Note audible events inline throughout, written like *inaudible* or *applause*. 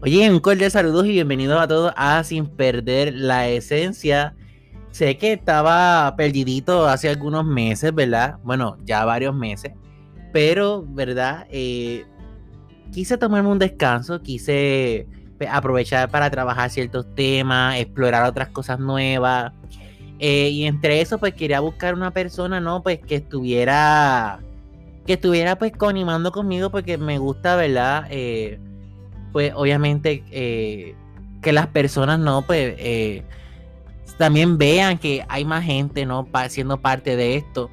Oye, un cordial saludos y bienvenidos a todos a Sin Perder la Esencia. Sé que estaba perdidito hace algunos meses, ¿verdad? Bueno, ya varios meses. Pero, ¿verdad? Eh, quise tomarme un descanso, quise pues, aprovechar para trabajar ciertos temas, explorar otras cosas nuevas. Eh, y entre eso, pues quería buscar una persona, ¿no? Pues que estuviera, que estuviera pues conimando conmigo porque me gusta, ¿verdad? Eh, pues obviamente eh, que las personas no, pues eh, también vean que hay más gente, ¿no? siendo parte de esto.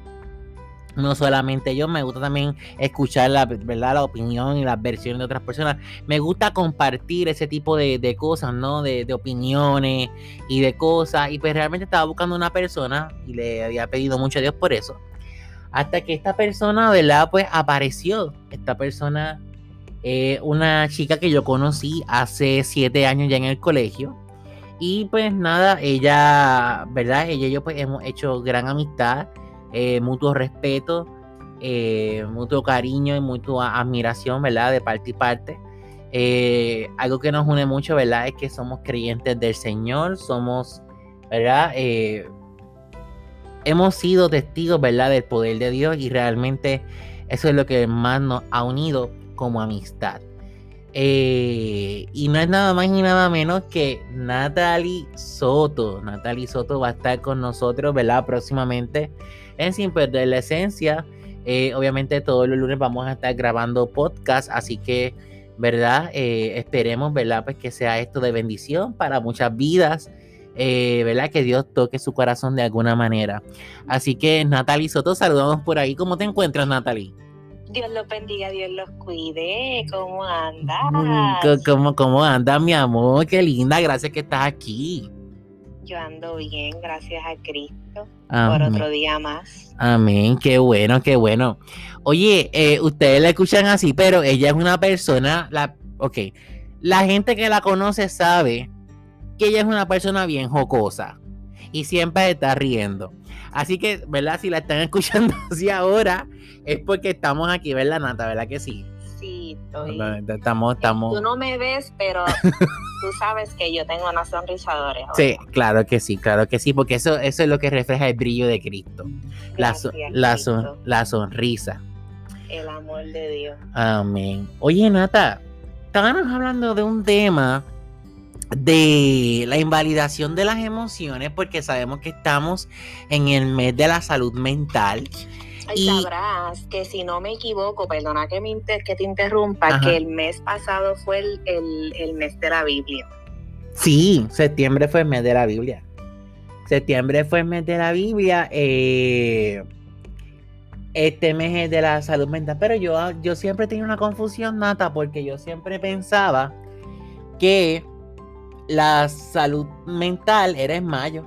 No solamente yo, me gusta también escuchar la, ¿verdad? la opinión y las versiones de otras personas. Me gusta compartir ese tipo de, cosas, ¿no? De, opiniones y de cosas. Y pues realmente estaba buscando una persona y le había pedido mucho a Dios por eso. Hasta que esta persona, ¿verdad? Pues apareció. Esta persona eh, una chica que yo conocí hace siete años ya en el colegio. Y pues nada, ella, ¿verdad? Ella y yo pues hemos hecho gran amistad, eh, mutuo respeto, eh, mutuo cariño y mutua admiración, ¿verdad? De parte y parte. algo que nos une mucho, ¿verdad? Es que somos creyentes del Señor, somos, ¿verdad? hemos sido testigos, ¿verdad? Del poder de Dios y realmente eso es lo que más nos ha unido como amistad. Eh, y no es nada más ni nada menos que Natalie Soto. Natalie Soto va a estar con nosotros, ¿verdad? Próximamente en Sin Perder la Esencia. Eh, obviamente todos los lunes vamos a estar grabando podcast, así que, ¿verdad? Eh, esperemos, ¿verdad? Pues que sea esto de bendición para muchas vidas. ¿verdad? Que Dios toque su corazón de alguna manera. Así que Natalie Soto, saludamos por ahí. ¿Cómo te encuentras, Natalie? Dios los bendiga, Dios los cuide. ¿Cómo andas? ¿Cómo, cómo andas, mi amor? Qué linda, gracias que estás aquí. Yo ando bien, gracias a Cristo, por otro día más. Amén, qué bueno, qué bueno. Oye, eh, ustedes la escuchan así, pero ella es una persona, la, ok, la gente que la conoce sabe que ella es una persona bien jocosa y siempre está riendo. Así que, ¿verdad? Si la están *laughs* escuchando así ahora, es porque estamos aquí, ¿verdad, Nata? ¿Verdad que sí? Sí, estoy. Estamos, estamos. Tú no me ves, pero *laughs* tú sabes que yo tengo una sonrisa Sí, claro que sí, claro que sí, porque eso, eso es lo que refleja el brillo de Cristo. la, la, la sonrisa. El amor de Dios. Amén. Oye, Nata, estábamos hablando de un tema de la invalidación de las emociones, porque sabemos que estamos en el mes de la salud mental. y sabrás que si no me equivoco, perdona que, me que te interrumpa, que el mes pasado fue el, mes de la Biblia. Sí, septiembre fue el mes de la Biblia. Septiembre fue el mes de la Biblia. Eh, este mes es de la salud mental. Pero yo, yo siempre tenía una confusión, Nata, porque yo siempre pensaba que la salud mental era en mayo.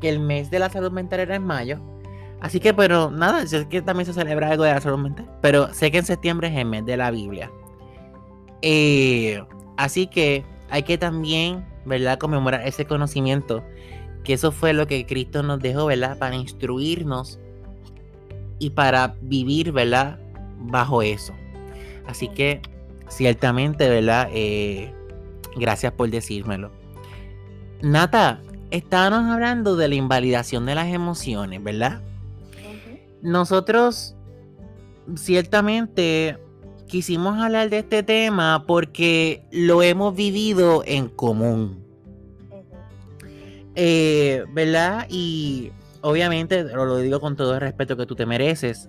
Que el mes de la salud mental era en mayo. Así que, pero nada, sé que también se celebra algo de la salud mental. Pero sé que en septiembre es el mes de la Biblia. Eh, así que hay que también, ¿verdad?, conmemorar ese conocimiento. Que eso fue lo que Cristo nos dejó, ¿verdad?, para instruirnos y para vivir, ¿verdad?, bajo eso. Así que, ciertamente, ¿verdad?, eh, Gracias por decírmelo. Nata, estábamos hablando de la invalidación de las emociones, ¿verdad? Nosotros ciertamente quisimos hablar de este tema porque lo hemos vivido en común. Eh, ¿Verdad? Y obviamente, lo digo con todo el respeto que tú te mereces,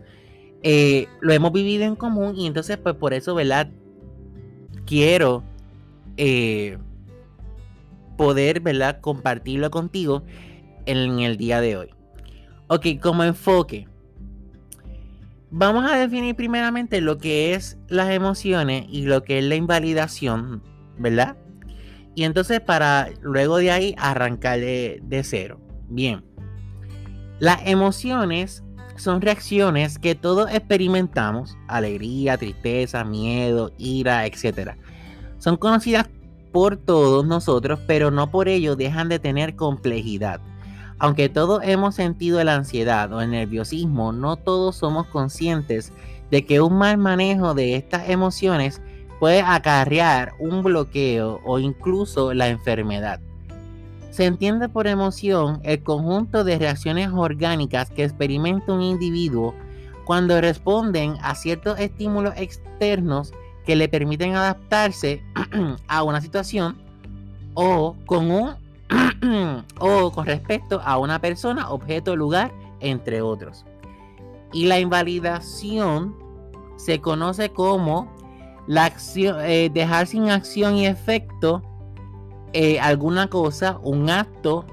eh, lo hemos vivido en común y entonces pues por eso, ¿verdad? Quiero eh, poder, ¿verdad? Compartirlo contigo en el día de hoy. Ok, como enfoque. Vamos a definir primeramente lo que es las emociones y lo que es la invalidación, ¿verdad? Y entonces para luego de ahí arrancar de, de cero. Bien. Las emociones son reacciones que todos experimentamos, alegría, tristeza, miedo, ira, etc. Son conocidas por todos nosotros, pero no por ello dejan de tener complejidad. Aunque todos hemos sentido la ansiedad o el nerviosismo, no todos somos conscientes de que un mal manejo de estas emociones puede acarrear un bloqueo o incluso la enfermedad. Se entiende por emoción el conjunto de reacciones orgánicas que experimenta un individuo cuando responden a ciertos estímulos externos que le permiten adaptarse *clears throat* a una situación o con un *clears throat* o con respecto a una persona, objeto, lugar, entre otros. Y la invalidación se conoce como la acción, eh, dejar sin acción y efecto eh, alguna cosa, un acto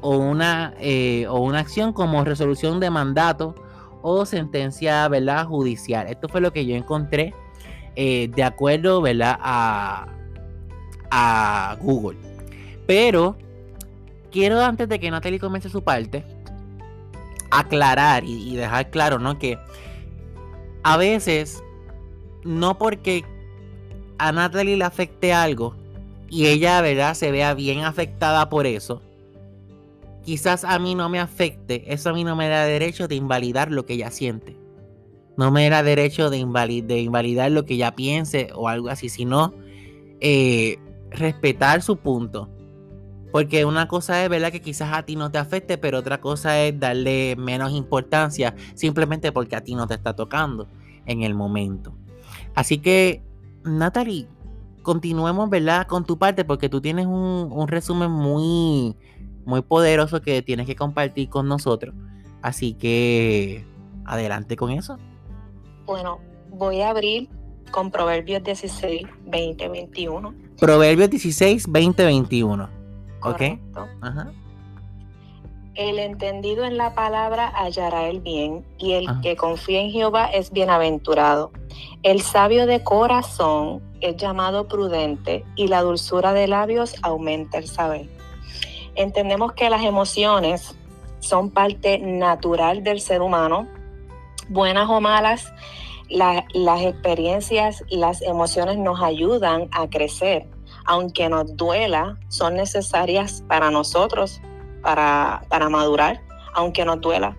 o una, eh, o una acción como resolución de mandato o sentencia ¿verdad? judicial. Esto fue lo que yo encontré de acuerdo ¿verdad? A, a Google. Pero quiero antes de que Natalie comience su parte, aclarar y, dejar claro, ¿no? Que a veces, no porque a Natalie le afecte algo y ella, ¿verdad?, se vea bien afectada por eso, quizás a mí no me afecte, eso a mí no me da derecho de invalidar lo que ella siente. No me da derecho de, invalidar lo que ella piense o algo así, sino eh, respetar su punto. Porque una cosa es, ¿verdad? Que quizás a ti no te afecte, pero otra cosa es darle menos importancia simplemente porque a ti no te está tocando en el momento. Así que, Natalie, continuemos, ¿verdad? Con tu parte porque tú tienes un, resumen muy, muy poderoso que tienes que compartir con nosotros. Así que, adelante con eso. Bueno, voy a abrir con Proverbios 16, 20, 21. Proverbios 16, 20, 21. Correcto. El entendido en la palabra hallará el bien, y el que confía en Jehová es bienaventurado. El sabio de corazón es llamado prudente, y la dulzura de labios aumenta el saber. Entendemos que las emociones son parte natural del ser humano, buenas o malas, las experiencias y las emociones nos ayudan a crecer aunque nos duela, son necesarias para nosotros, para, para madurar, aunque nos duela.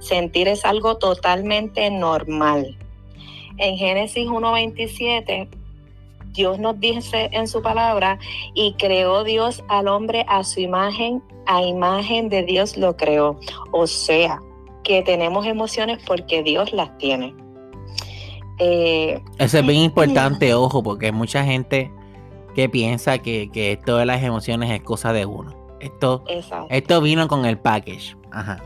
Sentir es algo totalmente normal. En Génesis 1.27, Dios nos dice en su palabra, y creó Dios al hombre a su imagen, a imagen de Dios lo creó. O sea, que tenemos emociones porque Dios las tiene. Eh, Eso es bien importante, ojo, porque mucha gente que piensa que, esto de las emociones es cosa de uno. Esto, esto vino con el package.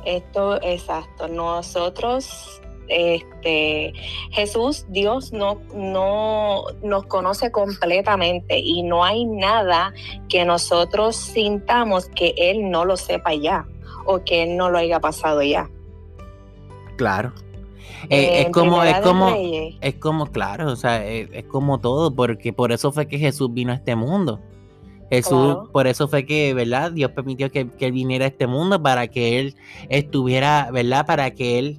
Esto, exacto. Nosotros, este, Jesús, Dios no, no nos conoce completamente y no hay nada que nosotros sintamos que Él no lo sepa ya o que Él no lo haya pasado ya. Claro. Eh, es como, es como, es como, claro, o sea, eh, es, como todo, porque por eso fue que Jesús vino a este mundo. Jesús, por eso fue que, ¿verdad? Dios permitió que, que, él viniera a este mundo para que él estuviera, ¿verdad? Para que él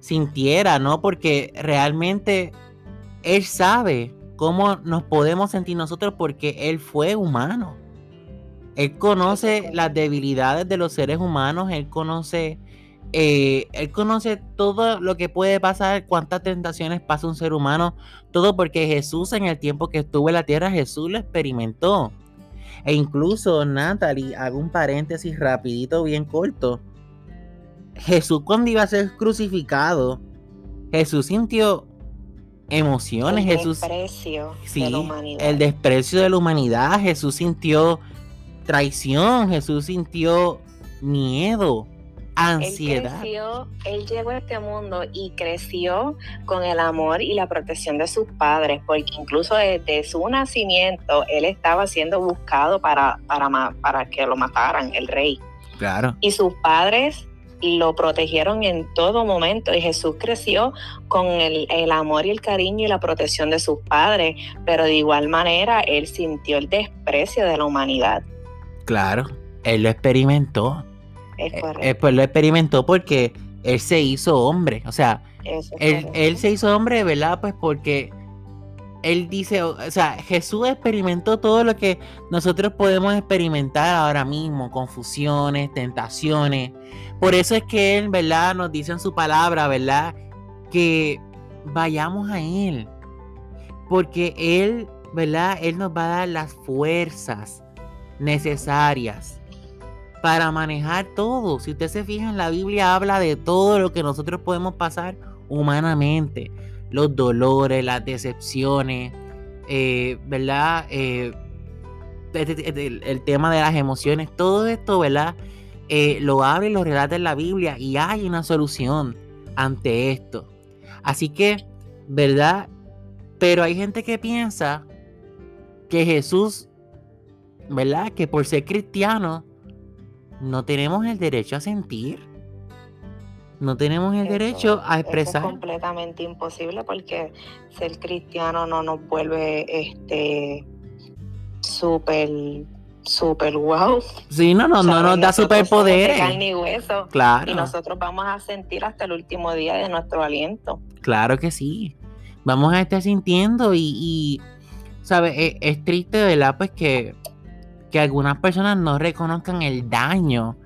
sintiera, ¿no? Porque realmente él sabe cómo nos podemos sentir nosotros porque él fue humano. Él conoce las debilidades de los seres humanos, él conoce eh, él conoce todo lo que puede pasar, cuántas tentaciones pasa un ser humano, todo porque Jesús en el tiempo que estuvo en la tierra, Jesús lo experimentó. E incluso, Natalie, hago un paréntesis rapidito, bien corto. Jesús cuando iba a ser crucificado, Jesús sintió emociones, el Jesús... Desprecio de la humanidad. El desprecio de la humanidad, Jesús sintió traición, Jesús sintió miedo ansiedad. Él, llegó a este mundo y creció con el amor y la protección de sus padres, porque incluso desde su nacimiento él estaba siendo buscado para, para, para que lo mataran, el rey. Claro. Y sus padres lo protegieron en todo momento y Jesús creció con el, el, amor y el cariño y la protección de sus padres, pero de igual manera él sintió el desprecio de la humanidad. Claro, él lo experimentó eh, pues lo experimentó porque él se hizo hombre. O sea, él, se hizo hombre, ¿verdad? Pues porque él dice, o sea, Jesús experimentó todo lo que nosotros podemos experimentar ahora mismo, confusiones, tentaciones. Por eso es que Él, ¿verdad? Nos dice en su palabra, ¿verdad? Que vayamos a Él. Porque Él ¿verdad? Él nos va a dar las fuerzas necesarias para manejar todo. Si usted se fija en la Biblia, habla de todo lo que nosotros podemos pasar humanamente. Los dolores, las decepciones, eh, ¿verdad? Eh, el, tema de las emociones, todo esto, ¿verdad? Eh, lo abre y lo relata en la Biblia y hay una solución ante esto. Así que, ¿verdad? Pero hay gente que piensa que Jesús, ¿verdad? Que por ser cristiano, no tenemos el derecho a sentir. No tenemos el derecho a expresar. es completamente imposible porque ser cristiano no nos vuelve este súper súper wow. Sí, no, no, no nos da superpoderes. Carne y hueso. Claro. Y nosotros vamos a sentir hasta el último día de nuestro aliento. Claro que sí. Vamos a estar sintiendo y, y ¿sabes? Es, es, triste, ¿verdad? Pues que, que algunas personas no reconozcan el daño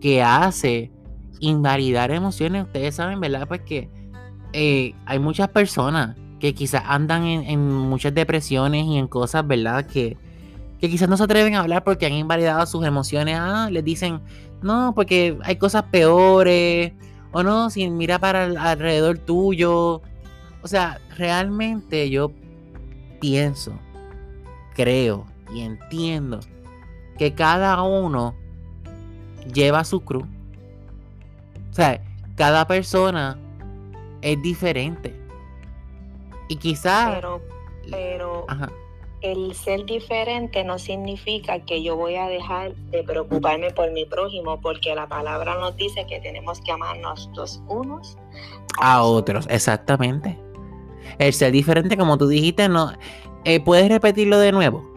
que hace invalidar emociones. Ustedes saben, ¿verdad? Pues que eh, hay muchas personas que quizás andan en, muchas depresiones y en cosas, ¿verdad? Que, que quizás no se atreven a hablar porque han invalidado sus emociones. Ah, les dicen, no, porque hay cosas peores. O no, si mira para alrededor tuyo. O sea, realmente yo pienso, creo y entiendo que cada uno lleva su cruz. O sea, cada persona es diferente. Y quizás... Pero, pero el ser diferente no significa que yo voy a dejar de preocuparme por mi prójimo, porque la palabra nos dice que tenemos que amarnos los unos a, otros. Exactamente. El ser diferente, como tú dijiste, no. Eh, ¿Puedes repetirlo de nuevo?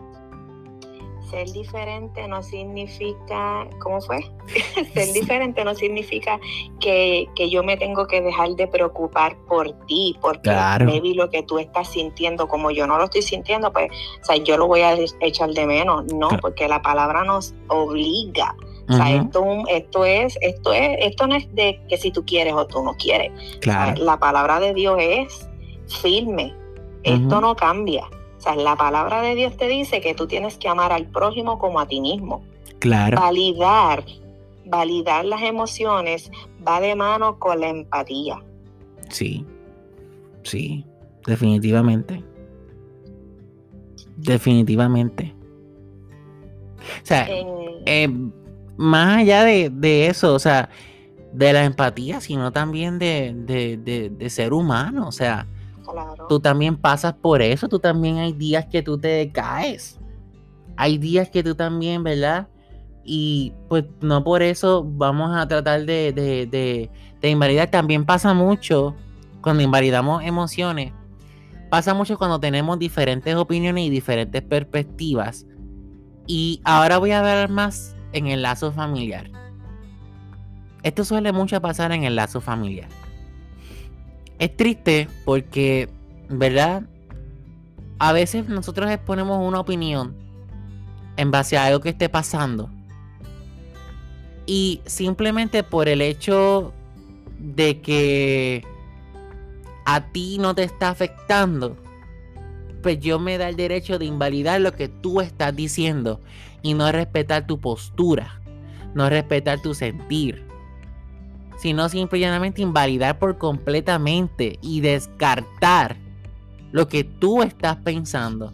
Ser diferente no significa, ¿cómo fue? *laughs* ser diferente no significa que, yo me tengo que dejar de preocupar por ti, porque claro. maybe lo que tú estás sintiendo, como yo no lo estoy sintiendo, pues, o sea, yo lo voy a echar de menos, no, porque la palabra nos obliga. O sea, esto, esto es, esto es, esto no es de que si tú quieres o tú no quieres. Claro. la palabra de Dios es firme. Esto no cambia. O sea, la palabra de Dios te dice que tú tienes que amar al prójimo como a ti mismo. Claro. Validar, validar las emociones va de mano con la empatía. Sí, sí, definitivamente. Definitivamente. O sea, eh, más allá de, eso, o sea, de la empatía, sino también de, de, de ser humano, o sea, Tú también pasas por eso, tú también hay días que tú te caes. Hay días que tú también, ¿verdad? Y pues no por eso vamos a tratar de, de, de, invalidar. También pasa mucho cuando invalidamos emociones. Pasa mucho cuando tenemos diferentes opiniones y diferentes perspectivas. Y ahora voy a ver más en el lazo familiar. Esto suele mucho pasar en el lazo familiar. Es triste porque, ¿verdad? A veces nosotros exponemos una opinión en base a algo que esté pasando. Y simplemente por el hecho de que a ti no te está afectando, pues yo me da el derecho de invalidar lo que tú estás diciendo y no respetar tu postura, no respetar tu sentir sino simplemente invalidar por completamente y descartar lo que tú estás pensando,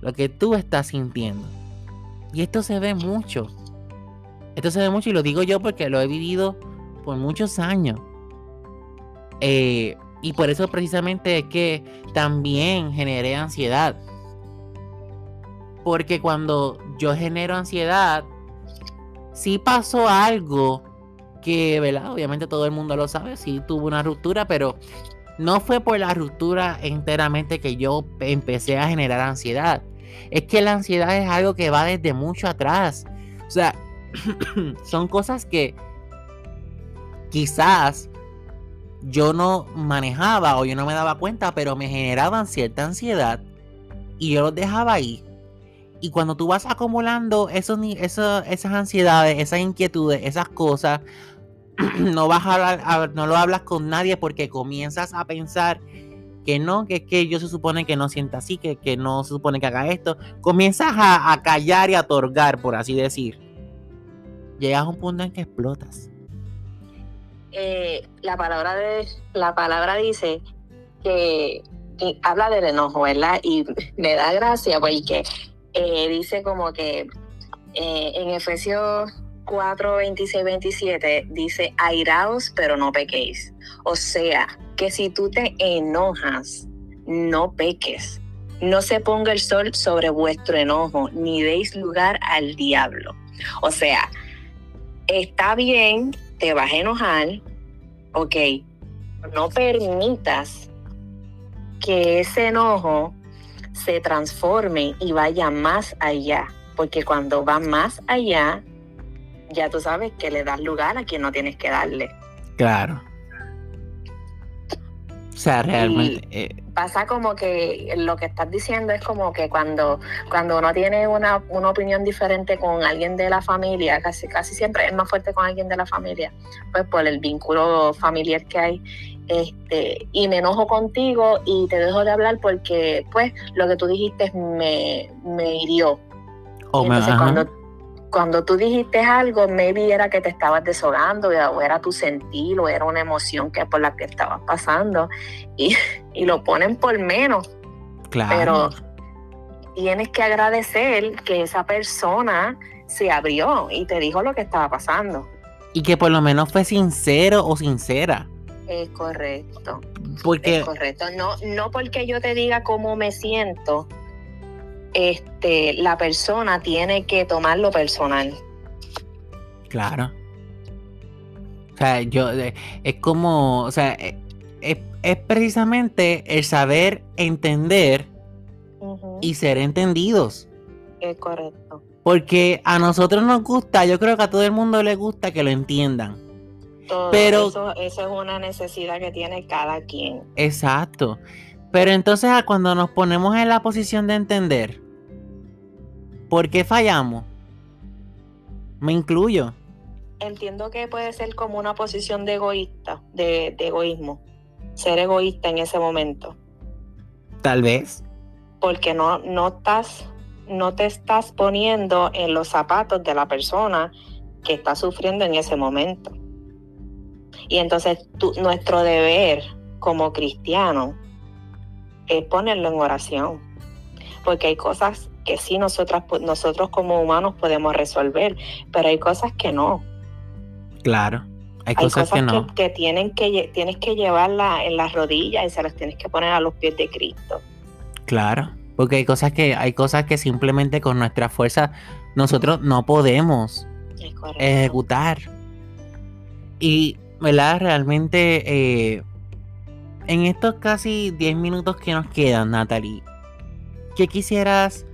lo que tú estás sintiendo. Y esto se ve mucho. Esto se ve mucho y lo digo yo porque lo he vivido por muchos años. Eh, y por eso precisamente es que también generé ansiedad. Porque cuando yo genero ansiedad, si pasó algo que, ¿verdad? Obviamente todo el mundo lo sabe, sí tuvo una ruptura, pero no fue por la ruptura enteramente que yo empecé a generar ansiedad. Es que la ansiedad es algo que va desde mucho atrás. O sea, *clears throat* son cosas que quizás yo no manejaba o yo no me daba cuenta, pero me generaban cierta ansiedad y yo los dejaba ahí. Y cuando tú vas acumulando esos, esas ansiedades, esas inquietudes, esas cosas, *clears throat* no vas a hablar, no lo hablas con nadie porque comienzas a pensar que no, que es que yo se supone que no sienta así, que, que no se supone que haga esto. Comienzas a, a callar y a otorgar, por así decir. Llegas a un punto en que explotas. Eh, la palabra de la palabra dice que, habla del enojo, ¿verdad? Y *laughs* me da gracia porque eh, dice como que eh, en Efesios 4, 26, 27 dice, airaos pero no pequéis. O sea, que si tú te enojas, no peques. No se ponga el sol sobre vuestro enojo, ni deis lugar al diablo. O sea, está bien, te vas a enojar, ok, no permitas que ese enojo se transforme y vaya más allá, porque cuando va más allá, ya tú sabes que le das lugar a quien no tienes que darle. Claro. O sea, realmente. Eh, pasa como que lo que estás diciendo es como que cuando, cuando uno tiene una, una, opinión diferente con alguien de la familia, casi, casi siempre es más fuerte con alguien de la familia, pues por el vínculo familiar que hay. Este, y me enojo contigo y te dejo de hablar porque pues lo que tú dijiste me, me hirió. Me, cuando cuando tú dijiste algo, maybe era que te estabas deshogando, o era tu sentir, o era una emoción que por la que estabas pasando, *laughs* y, lo ponen por menos. Claro. Pero tienes que agradecer que esa persona se abrió y te dijo lo que estaba pasando. Y que por lo menos fue sincero o sincera. Es correcto. Porque... Es correcto. No, no porque yo te diga cómo me siento, este, la persona tiene que tomarlo personal. Claro. O sea, yo, eh, es como, o sea, eh, es, precisamente el saber entender y ser entendidos. Es correcto. Porque a nosotros nos gusta, yo creo que a todo el mundo le gusta que lo entiendan. Pero eso, eso, es una necesidad que tiene cada quien. Exacto. Pero entonces cuando nos ponemos en la posición de entender, ¿por qué fallamos? Me incluyo. Entiendo que puede ser como una posición de egoísta, de, egoísmo. Ser egoísta en ese momento. Tal vez. Porque no, no, estás, no te estás poniendo en los zapatos de la persona que está sufriendo en ese momento. Y entonces nuestro deber como cristiano es ponerlo en oración. Porque hay cosas que sí nosotras, nosotros como humanos podemos resolver, pero hay cosas que no. Claro. Hay, cosas, que no. Que, tienen que tienes que llevarla en las rodillas y se las tienes que poner a los pies de Cristo. Claro, porque hay cosas que hay cosas que simplemente con nuestra fuerza nosotros no podemos ejecutar. Y, ¿verdad? Realmente eh, en estos casi 10 minutos que nos quedan, Natalie, ¿qué quisieras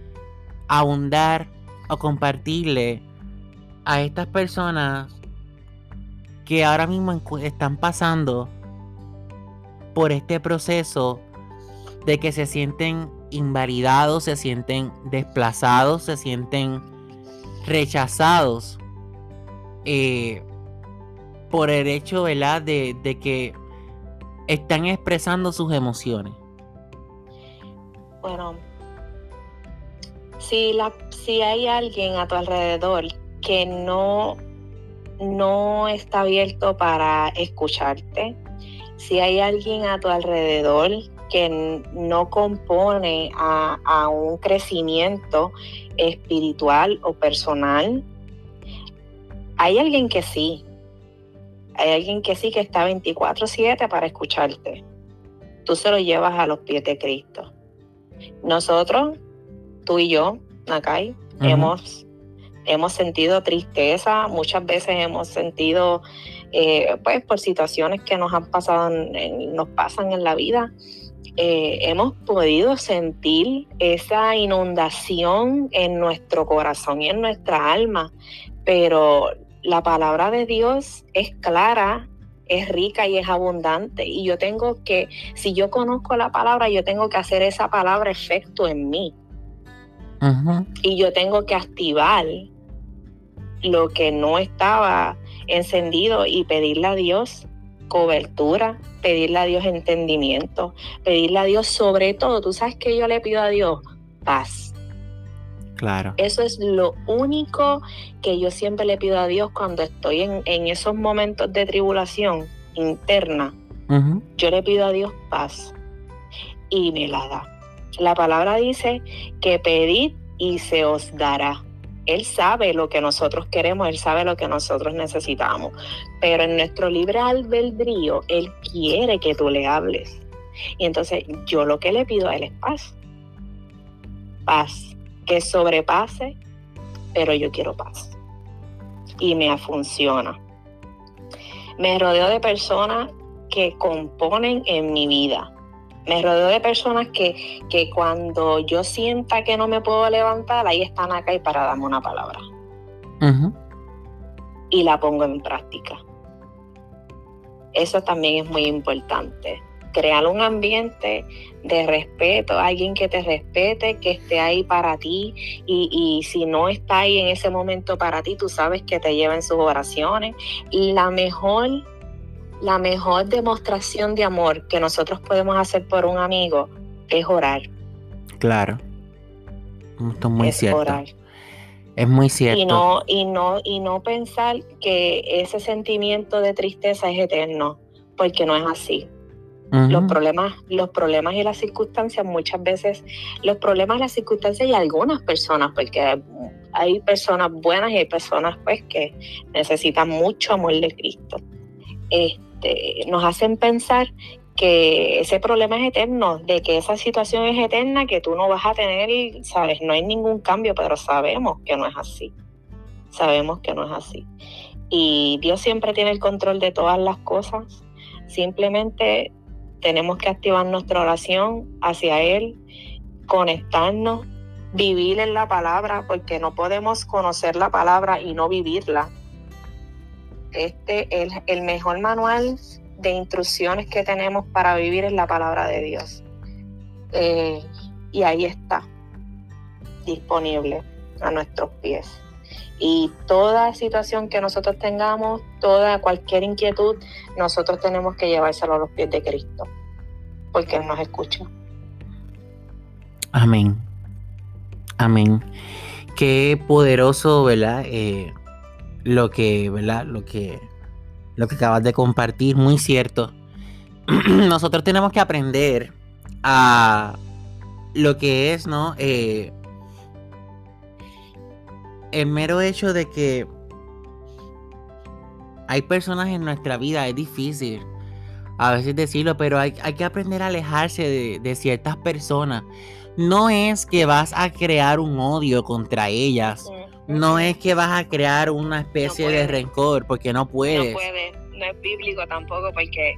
abundar o compartirle a estas personas que ahora mismo están pasando por este proceso de que se sienten invalidados, se sienten desplazados, se sienten rechazados eh, por el hecho ¿verdad? De, de que están expresando sus emociones? Bueno, si, la, si hay alguien a tu alrededor que no, no está abierto para escucharte, si hay alguien a tu alrededor que no compone a, a un crecimiento espiritual o personal, hay alguien que sí, hay alguien que sí que está 24/7 para escucharte. Tú se lo llevas a los pies de Cristo. Nosotros, tú y yo, Nakai, hemos, hemos sentido tristeza, muchas veces hemos sentido, eh, pues por situaciones que nos han pasado, nos pasan en la vida, eh, hemos podido sentir esa inundación en nuestro corazón y en nuestra alma, pero la palabra de Dios es clara, es rica y es abundante. Y yo tengo que, si yo conozco la palabra, yo tengo que hacer esa palabra efecto en mí. Y yo tengo que activar lo que no estaba encendido y pedirle a Dios cobertura, pedirle a Dios entendimiento, pedirle a Dios sobre todo, tú sabes que yo le pido a Dios paz. Claro. Eso es lo único que yo siempre le pido a Dios cuando estoy en, esos momentos de tribulación interna. Yo le pido a Dios paz y me la da. La palabra dice que pedid y se os dará. Él sabe lo que nosotros queremos, Él sabe lo que nosotros necesitamos. Pero en nuestro libre albedrío, Él quiere que tú le hables. Y entonces yo lo que le pido a Él es paz. Paz, que sobrepase, pero yo quiero paz. Y me funciona. Me rodeo de personas que componen en mi vida me rodeo de personas que, que cuando yo sienta que no me puedo levantar, ahí están acá y para darme una palabra. Y la pongo en práctica. Eso también es muy importante. Crear un ambiente de respeto, alguien que te respete, que esté ahí para ti y, y si no está ahí en ese momento para ti, tú sabes que te lleva en sus oraciones. Y la mejor la mejor demostración de amor que nosotros podemos hacer por un amigo es orar. Claro. Esto es muy cierto. Es muy cierto. Y no, y no, y no pensar que ese sentimiento de tristeza es eterno, porque no es así. Los problemas, los problemas y las circunstancias, muchas veces, los problemas las circunstancias y algunas personas, porque hay personas buenas y hay personas pues que necesitan mucho amor de Cristo. Este, nos hacen pensar que ese problema es eterno, de que esa situación es eterna, que tú no vas a tener, sabes, no hay ningún cambio, pero sabemos que no es así. Sabemos que no es así. Y Dios siempre tiene el control de todas las cosas. Simplemente tenemos que activar nuestra oración hacia Él, conectarnos, vivir en la palabra, porque no podemos conocer la palabra y no vivirla este, el, el mejor manual de instrucciones que tenemos para vivir es la palabra de Dios. Eh, y ahí está, disponible a nuestros pies. Y toda situación que nosotros tengamos, toda cualquier inquietud, nosotros tenemos que llevárselo a los pies de Cristo, porque Él nos escucha. Amén. Amén. Qué poderoso, ¿verdad? Eh, lo que, ¿verdad? Lo que, lo que acabas de compartir, muy cierto. *clears throat* Nosotros tenemos que aprender a lo que es, ¿no? Eh, el mero hecho de que hay personas en nuestra vida, es difícil a veces decirlo, pero hay, hay que aprender a alejarse de, de, ciertas personas. No es que vas a crear un odio contra ellas no es que vas a crear una especie de rencor, porque no puedes. No puede, no es bíblico tampoco, porque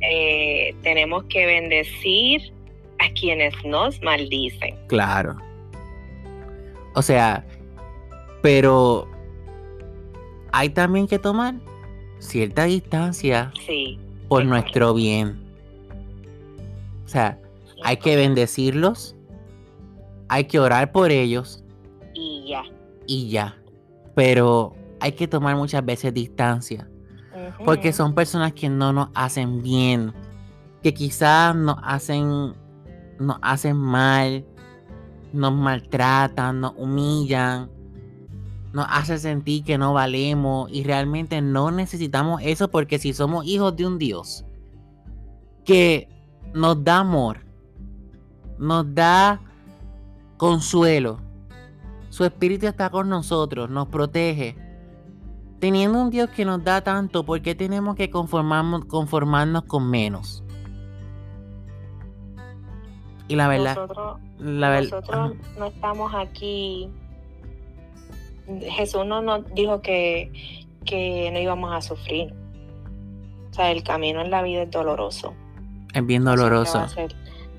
eh, tenemos que bendecir a quienes nos maldicen. Claro. O sea, pero hay también que tomar cierta distancia sí, por nuestro bien. O sea, hay que bendecirlos, hay que orar por ellos. Y ya y ya. Pero hay que tomar muchas veces distancia. Porque son personas que no nos hacen bien. Que quizás nos hacen, nos hacen mal. Nos maltratan, nos humillan. Nos hacen sentir que no valemos. Y realmente no necesitamos eso porque si somos hijos de un Dios que nos da amor, nos da consuelo, su espíritu está con nosotros, nos protege. Teniendo un Dios que nos da tanto, ¿por qué tenemos que conformarnos, conformarnos con menos? Y la verdad... Nosotros, no estamos aquí... Jesús no nos dijo que, que no íbamos a sufrir. O sea, el camino en la vida es doloroso. Es bien doloroso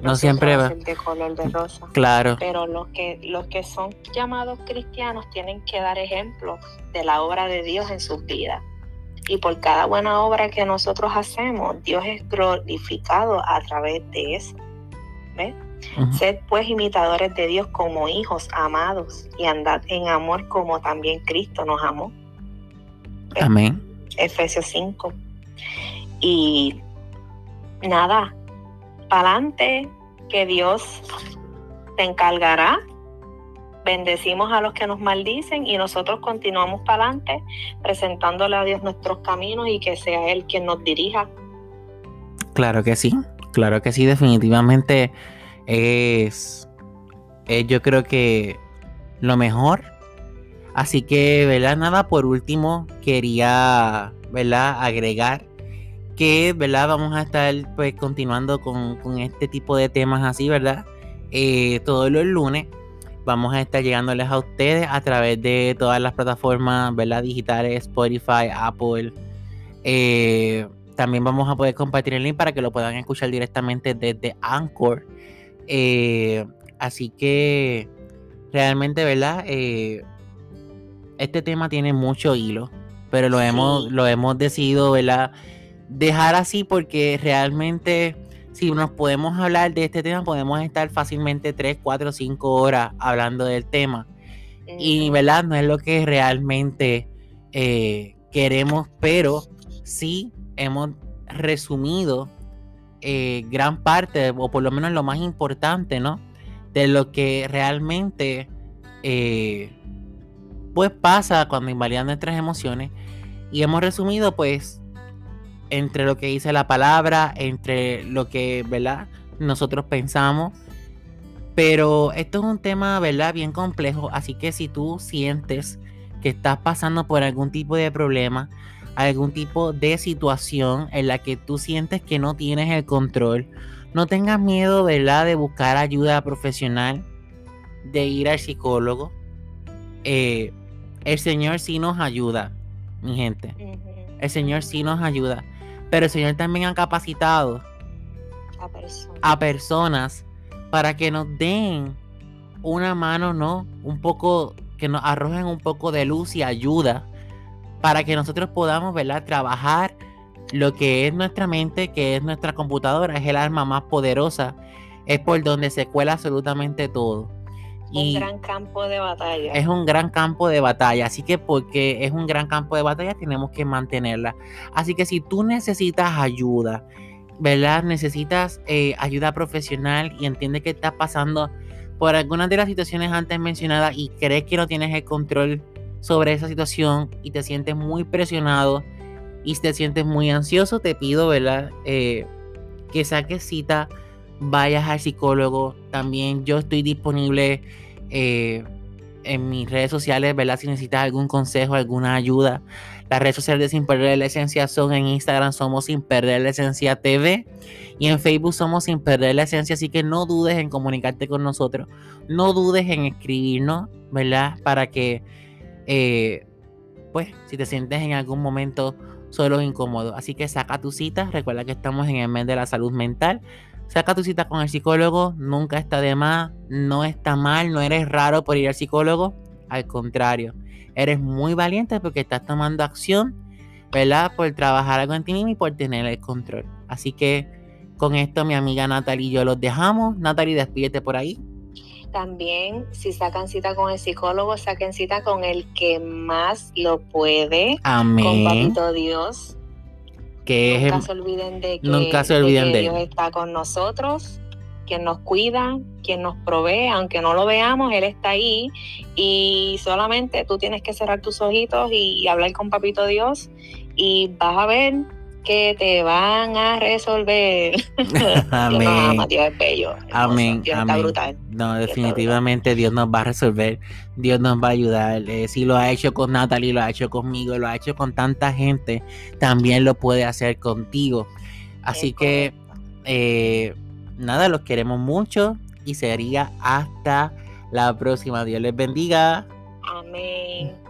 no siempre va de color de rosa. Claro. Pero los que los que son llamados cristianos tienen que dar ejemplo de la obra de Dios en sus vidas. Y por cada buena obra que nosotros hacemos, Dios es glorificado a través de eso. ¿Ves? Sed pues imitadores de Dios como hijos amados y andad en amor como también Cristo nos amó. Amén. Efesios 5. Y nada, para adelante, que Dios te encargará. Bendecimos a los que nos maldicen y nosotros continuamos para adelante presentándole a Dios nuestros caminos y que sea Él quien nos dirija. Claro que sí, claro que sí, definitivamente es, yo creo que lo mejor. Así que, ¿verdad? Nada, por último, quería, ¿verdad? Agregar que, ¿verdad? Vamos a estar pues continuando con, este tipo de temas así, ¿verdad? Eh, todos los lunes vamos a estar llegándoles a ustedes a través de todas las plataformas, ¿verdad? Digitales, Spotify, Apple. Eh, también vamos a poder compartir el link para que lo puedan escuchar directamente desde Anchor. Eh, así que realmente, ¿verdad? este tema tiene mucho hilo, pero lo, hemos, lo hemos decidido, ¿verdad? dejar así porque realmente si nos podemos hablar de este tema, podemos estar fácilmente 3, 4, 5 horas hablando del tema. Y verdad, no es lo que realmente eh, queremos, pero sí hemos resumido eh, gran parte, o por lo menos lo más importante, ¿no? De lo que realmente eh, pues pasa cuando invalidan nuestras emociones. Y hemos resumido pues entre lo que dice la palabra, entre lo que, ¿verdad? Nosotros pensamos. Pero esto es un tema, ¿verdad? Bien complejo. Así que si tú sientes que estás pasando por algún tipo de problema, algún tipo de situación en la que tú sientes que no tienes el control, no tengas miedo, ¿verdad? De buscar ayuda profesional, de ir al psicólogo. Eh, el Señor sí nos ayuda, mi gente. El Señor sí nos ayuda. Pero el Señor también ha capacitado a personas. para que nos den una mano, ¿no? Un poco, que nos arrojen un poco de luz y ayuda para que nosotros podamos, ¿verdad? Trabajar lo que es nuestra mente, que es nuestra computadora, es el arma más poderosa, es por donde se cuela absolutamente todo un gran campo de batalla. Es un gran campo de batalla, así que porque es un gran campo de batalla tenemos que mantenerla. Así que si tú necesitas ayuda, ¿verdad? Necesitas eh, ayuda profesional y entiendes que estás pasando por algunas de las situaciones antes mencionadas y crees que no tienes el control sobre esa situación y te sientes muy presionado y te sientes muy ansioso, te pido, ¿verdad? Eh, que saques cita, vayas al psicólogo. También yo estoy disponible eh, en mis redes sociales, ¿verdad? Si necesitas algún consejo, alguna ayuda. Las redes sociales de Sin Perder la Esencia son en Instagram, somos Sin Perder la Esencia TV. Y en Facebook somos Sin Perder la Esencia. Así que no dudes en comunicarte con nosotros. No dudes en escribirnos, ¿verdad? Para que, eh, pues, si te sientes en algún momento solo incómodo. Así que saca tu cita. Recuerda que estamos en el mes de la salud mental. Saca tu cita con el psicólogo, nunca está de más, no está mal, no eres raro por ir al psicólogo. Al contrario, eres muy valiente porque estás tomando acción, ¿verdad? Por trabajar algo en ti mismo y por tener el control. Así que con esto mi amiga Natalie y yo los dejamos. Natalie, despídete por ahí. También, si sacan cita con el psicólogo, saquen cita con el que más lo puede. Amén. Con Papito Dios que nunca se olviden de que, nunca se olviden de, Dios está con nosotros, quien nos cuida, quien nos provee, aunque no lo veamos, Él está ahí y solamente tú tienes que cerrar tus ojitos y hablar con Papito Dios y vas a ver que te van a resolver. *laughs* Amén. Dios es bello. Amén. Dios está brutal. No, definitivamente Dios nos va a resolver. Dios nos va a ayudar. Eh, si lo ha hecho con Natalie, lo ha hecho conmigo, lo ha hecho con tanta gente, también lo puede hacer contigo. Así que, eh, nada, los queremos mucho y sería hasta la próxima. Dios les bendiga. Amén.